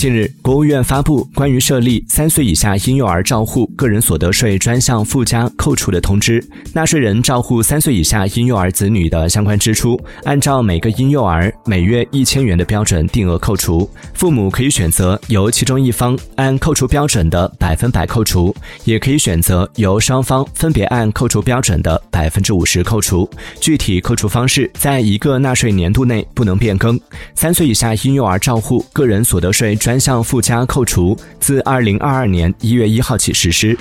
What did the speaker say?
近日，国务院发布关于设立三岁以下婴幼儿照护个人所得税专项附加扣除的通知。纳税人照护三岁以下婴幼儿子女的相关支出，按照每个婴幼儿每月一千元的标准定额扣除。父母可以选择由其中一方按扣除标准的百分百扣除，也可以选择由双方分别按扣除标准的百分之五十扣除。具体扣除方式在一个纳税年度内不能变更。三岁以下婴幼儿照护个人所得税专该项附加扣除自二零二二年一月一号起实施。